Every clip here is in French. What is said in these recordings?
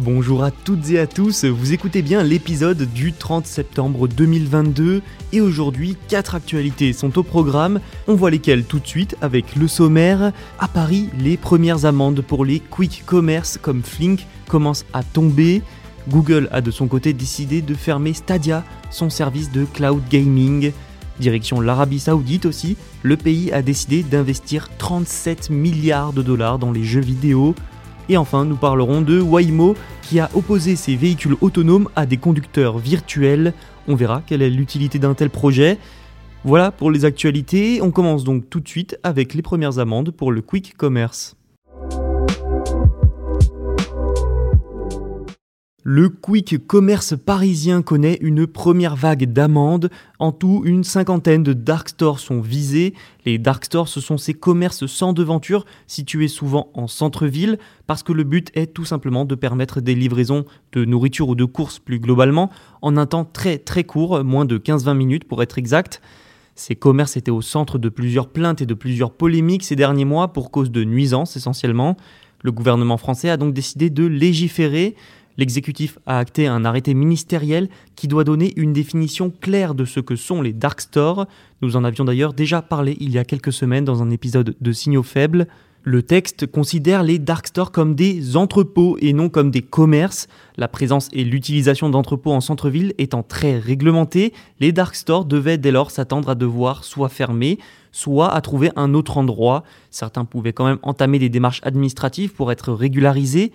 Bonjour à toutes et à tous, vous écoutez bien l'épisode du 30 septembre 2022 et aujourd'hui quatre actualités sont au programme, on voit lesquelles tout de suite avec le sommaire. À Paris, les premières amendes pour les quick commerce comme Flink commencent à tomber. Google a de son côté décidé de fermer Stadia, son service de cloud gaming. Direction l'Arabie Saoudite aussi, le pays a décidé d'investir 37 milliards de dollars dans les jeux vidéo. Et enfin, nous parlerons de Waymo qui a opposé ses véhicules autonomes à des conducteurs virtuels. On verra quelle est l'utilité d'un tel projet. Voilà pour les actualités. On commence donc tout de suite avec les premières amendes pour le quick commerce. Le quick commerce parisien connaît une première vague d'amendes. En tout, une cinquantaine de dark stores sont visés. Les dark stores, ce sont ces commerces sans devanture situés souvent en centre-ville parce que le but est tout simplement de permettre des livraisons de nourriture ou de courses plus globalement en un temps très très court, moins de 15-20 minutes pour être exact. Ces commerces étaient au centre de plusieurs plaintes et de plusieurs polémiques ces derniers mois pour cause de nuisances essentiellement. Le gouvernement français a donc décidé de légiférer L'exécutif a acté un arrêté ministériel qui doit donner une définition claire de ce que sont les dark stores. Nous en avions d'ailleurs déjà parlé il y a quelques semaines dans un épisode de Signaux faibles. Le texte considère les dark stores comme des entrepôts et non comme des commerces. La présence et l'utilisation d'entrepôts en centre-ville étant très réglementées, les dark stores devaient dès lors s'attendre à devoir soit fermer, soit à trouver un autre endroit. Certains pouvaient quand même entamer des démarches administratives pour être régularisés.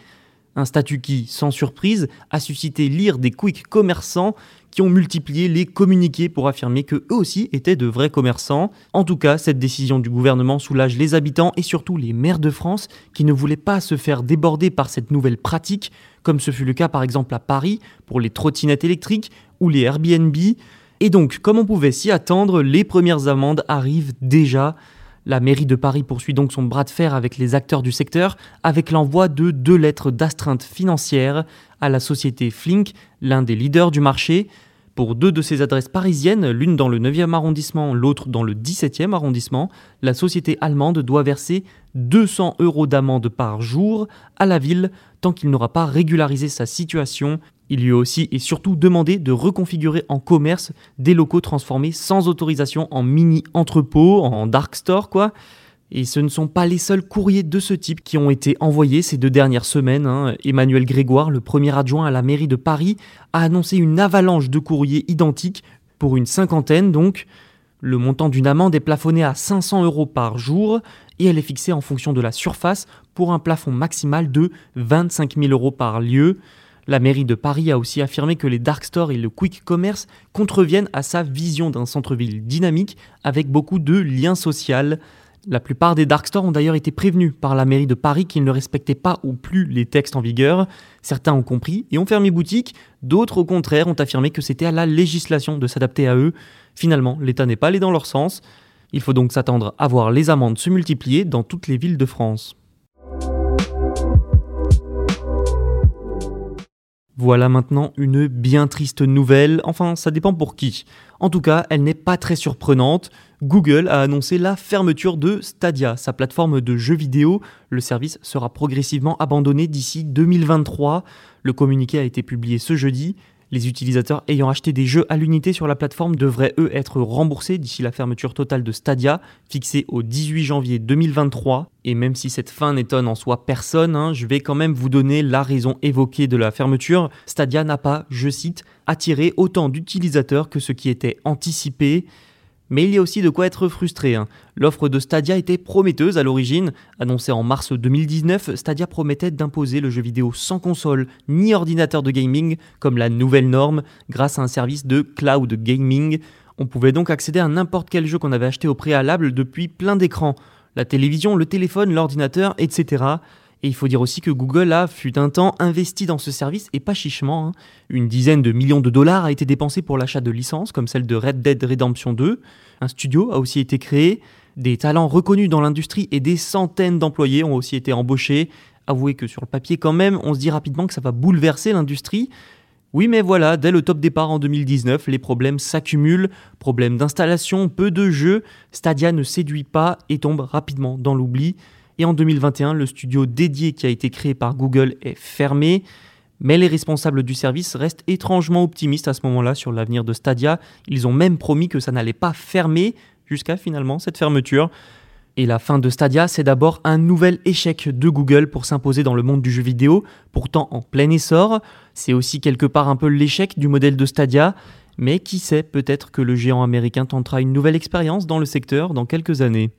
Un statut qui, sans surprise, a suscité l'ire des quick commerçants qui ont multiplié les communiqués pour affirmer que eux aussi étaient de vrais commerçants. En tout cas, cette décision du gouvernement soulage les habitants et surtout les maires de France qui ne voulaient pas se faire déborder par cette nouvelle pratique, comme ce fut le cas par exemple à Paris pour les trottinettes électriques ou les Airbnb. Et donc, comme on pouvait s'y attendre, les premières amendes arrivent déjà. La mairie de Paris poursuit donc son bras de fer avec les acteurs du secteur avec l'envoi de deux lettres d'astreinte financière à la société Flink, l'un des leaders du marché. Pour deux de ses adresses parisiennes, l'une dans le 9e arrondissement, l'autre dans le 17e arrondissement, la société allemande doit verser 200 euros d'amende par jour à la ville tant qu'il n'aura pas régularisé sa situation il lui a aussi et surtout demandé de reconfigurer en commerce des locaux transformés sans autorisation en mini-entrepôt, en dark store quoi. Et ce ne sont pas les seuls courriers de ce type qui ont été envoyés ces deux dernières semaines. hein. Emmanuel Grégoire, le premier adjoint à la mairie de Paris, a annoncé une avalanche de courriers identiques, pour une cinquantaine donc. Le montant d'une amende est plafonné à 500 euros par jour et elle est fixée en fonction de la surface pour un plafond maximal de 25 000 euros par lieu. La mairie de Paris a aussi affirmé que les dark stores et le quick commerce contreviennent à sa vision d'un centre-ville dynamique avec beaucoup de liens sociaux. La plupart des dark stores ont d'ailleurs été prévenus par la mairie de Paris qu'ils ne respectaient pas ou plus les textes en vigueur. Certains ont compris et ont fermé boutique, d'autres au contraire ont affirmé que c'était à la législation de s'adapter à eux. Finalement, l'État n'est pas allé dans leur sens. Il faut donc s'attendre à voir les amendes se multiplier dans toutes les villes de France. Voilà maintenant une bien triste nouvelle, enfin ça dépend pour qui. En tout cas, elle n'est pas très surprenante. Google a annoncé la fermeture de Stadia, sa plateforme de jeux vidéo. Le service sera progressivement abandonné d'ici 2023. Le communiqué a été publié ce jeudi. Les utilisateurs ayant acheté des jeux à l'unité sur la plateforme devraient eux être remboursés d'ici la fermeture totale de Stadia, fixée au 18 janvier 2023. Et même si cette fin n'étonne en soi personne, hein, je vais quand même vous donner la raison évoquée de la fermeture. Stadia n'a pas, je cite, attiré autant d'utilisateurs que ce qui était anticipé. Mais il y a aussi de quoi être frustré. Hein. L'offre de Stadia était prometteuse à l'origine. Annoncée en mars 2019, Stadia promettait d'imposer le jeu vidéo sans console ni ordinateur de gaming comme la nouvelle norme grâce à un service de cloud gaming. On pouvait donc accéder à n'importe quel jeu qu'on avait acheté au préalable depuis plein d'écrans. La télévision, le téléphone, l'ordinateur, etc. Et il faut dire aussi que Google a, fut un temps, investi dans ce service, et pas chichement. Hein. Une dizaine de millions de dollars a été dépensé pour l'achat de licences, comme celle de Red Dead Redemption 2. Un studio a aussi été créé, des talents reconnus dans l'industrie et des centaines d'employés ont aussi été embauchés. Avouez que sur le papier quand même, on se dit rapidement que ça va bouleverser l'industrie. Oui mais voilà, dès le top départ en 2019, les problèmes s'accumulent, problèmes d'installation, peu de jeux, Stadia ne séduit pas et tombe rapidement dans l'oubli. Et en 2021, le studio dédié qui a été créé par Google est fermé. Mais les responsables du service restent étrangement optimistes à ce moment-là sur l'avenir de Stadia. Ils ont même promis que ça n'allait pas fermer jusqu'à finalement cette fermeture. Et la fin de Stadia, c'est d'abord un nouvel échec de Google pour s'imposer dans le monde du jeu vidéo, pourtant en plein essor. C'est aussi quelque part un peu l'échec du modèle de Stadia. Mais qui sait, peut-être que le géant américain tentera une nouvelle expérience dans le secteur dans quelques années.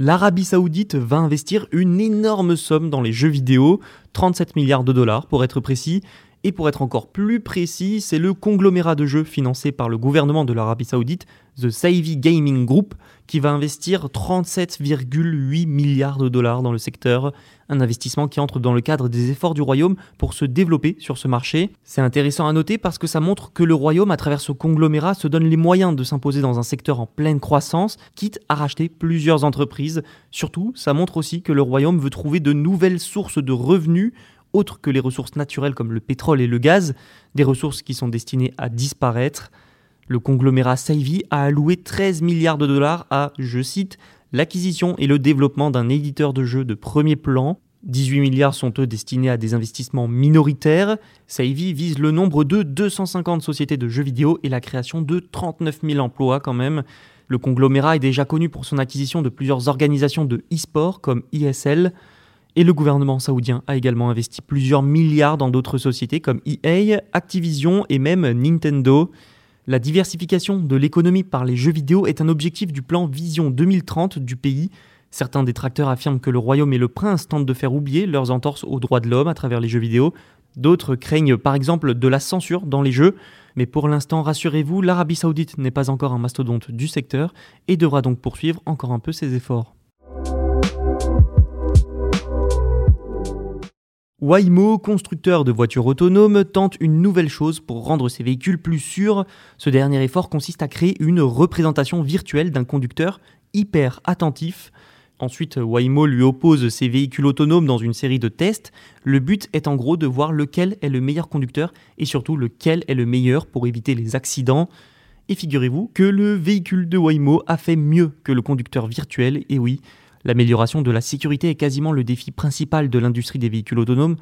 L'Arabie saoudite va investir une énorme somme dans les jeux vidéo, 37 milliards de dollars pour être précis, et pour être encore plus précis, c'est le conglomérat de jeux financé par le gouvernement de l'Arabie Saoudite, The Saïvi Gaming Group, qui va investir 37,8 milliards de dollars dans le secteur. Un investissement qui entre dans le cadre des efforts du royaume pour se développer sur ce marché. C'est intéressant à noter parce que ça montre que le royaume, à travers ce conglomérat, se donne les moyens de s'imposer dans un secteur en pleine croissance, quitte à racheter plusieurs entreprises. Surtout, ça montre aussi que le royaume veut trouver de nouvelles sources de revenus autres que les ressources naturelles comme le pétrole et le gaz, des ressources qui sont destinées à disparaître. Le conglomérat Saivi a alloué 13 milliards de dollars à, je cite, l'acquisition et le développement d'un éditeur de jeux de premier plan. 18 milliards sont eux destinés à des investissements minoritaires. Saivi vise le nombre de 250 sociétés de jeux vidéo et la création de 39 000 emplois quand même. Le conglomérat est déjà connu pour son acquisition de plusieurs organisations de e-sport comme ISL. Et le gouvernement saoudien a également investi plusieurs milliards dans d'autres sociétés comme EA, Activision et même Nintendo. La diversification de l'économie par les jeux vidéo est un objectif du plan Vision 2030 du pays. Certains détracteurs affirment que le royaume et le prince tentent de faire oublier leurs entorses aux droits de l'homme à travers les jeux vidéo. D'autres craignent par exemple de la censure dans les jeux. Mais pour l'instant, rassurez-vous, l'Arabie saoudite n'est pas encore un mastodonte du secteur et devra donc poursuivre encore un peu ses efforts. Waymo, constructeur de voitures autonomes, tente une nouvelle chose pour rendre ses véhicules plus sûrs. Ce dernier effort consiste à créer une représentation virtuelle d'un conducteur hyper attentif. Ensuite, Waymo lui oppose ses véhicules autonomes dans une série de tests. Le but est en gros de voir lequel est le meilleur conducteur et surtout lequel est le meilleur pour éviter les accidents. Et figurez-vous que le véhicule de Waymo a fait mieux que le conducteur virtuel, et oui, L'amélioration de la sécurité est quasiment le défi principal de l'industrie des véhicules autonomes.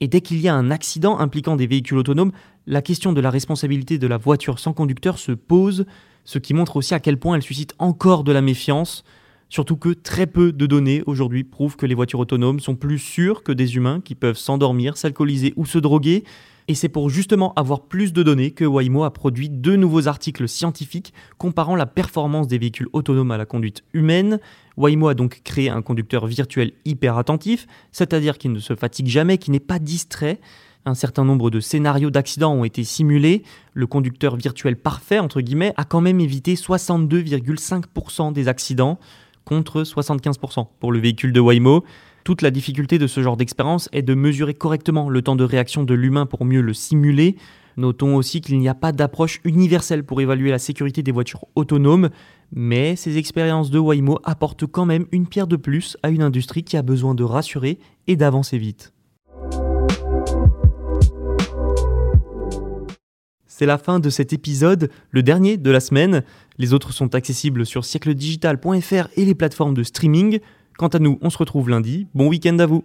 Et dès qu'il y a un accident impliquant des véhicules autonomes, la question de la responsabilité de la voiture sans conducteur se pose, ce qui montre aussi à quel point elle suscite encore de la méfiance, surtout que très peu de données aujourd'hui prouvent que les voitures autonomes sont plus sûres que des humains qui peuvent s'endormir, s'alcooliser ou se droguer, et c'est pour justement avoir plus de données que Waymo a produit deux nouveaux articles scientifiques comparant la performance des véhicules autonomes à la conduite humaine. Waymo a donc créé un conducteur virtuel hyper attentif, c'est-à-dire qui ne se fatigue jamais, qui n'est pas distrait. Un certain nombre de scénarios d'accidents ont été simulés. Le conducteur virtuel parfait, entre guillemets, a quand même évité 62,5% des accidents contre 75% pour le véhicule de Waymo. Toute la difficulté de ce genre d'expérience est de mesurer correctement le temps de réaction de l'humain pour mieux le simuler. Notons aussi qu'il n'y a pas d'approche universelle pour évaluer la sécurité des voitures autonomes, mais ces expériences de Waymo apportent quand même une pierre de plus à une industrie qui a besoin de rassurer et d'avancer vite. C'est la fin de cet épisode, le dernier de la semaine. Les autres sont accessibles sur siècledigital.fr et les plateformes de streaming. Quant à nous, on se retrouve lundi. Bon week-end à vous.